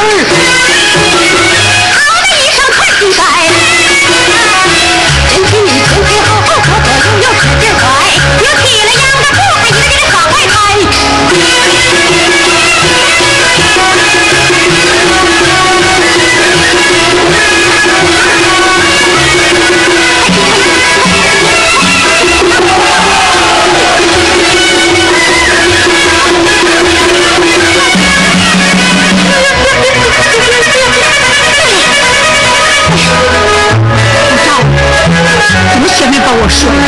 Yes! Shut up.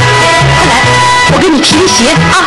我给你提提鞋啊。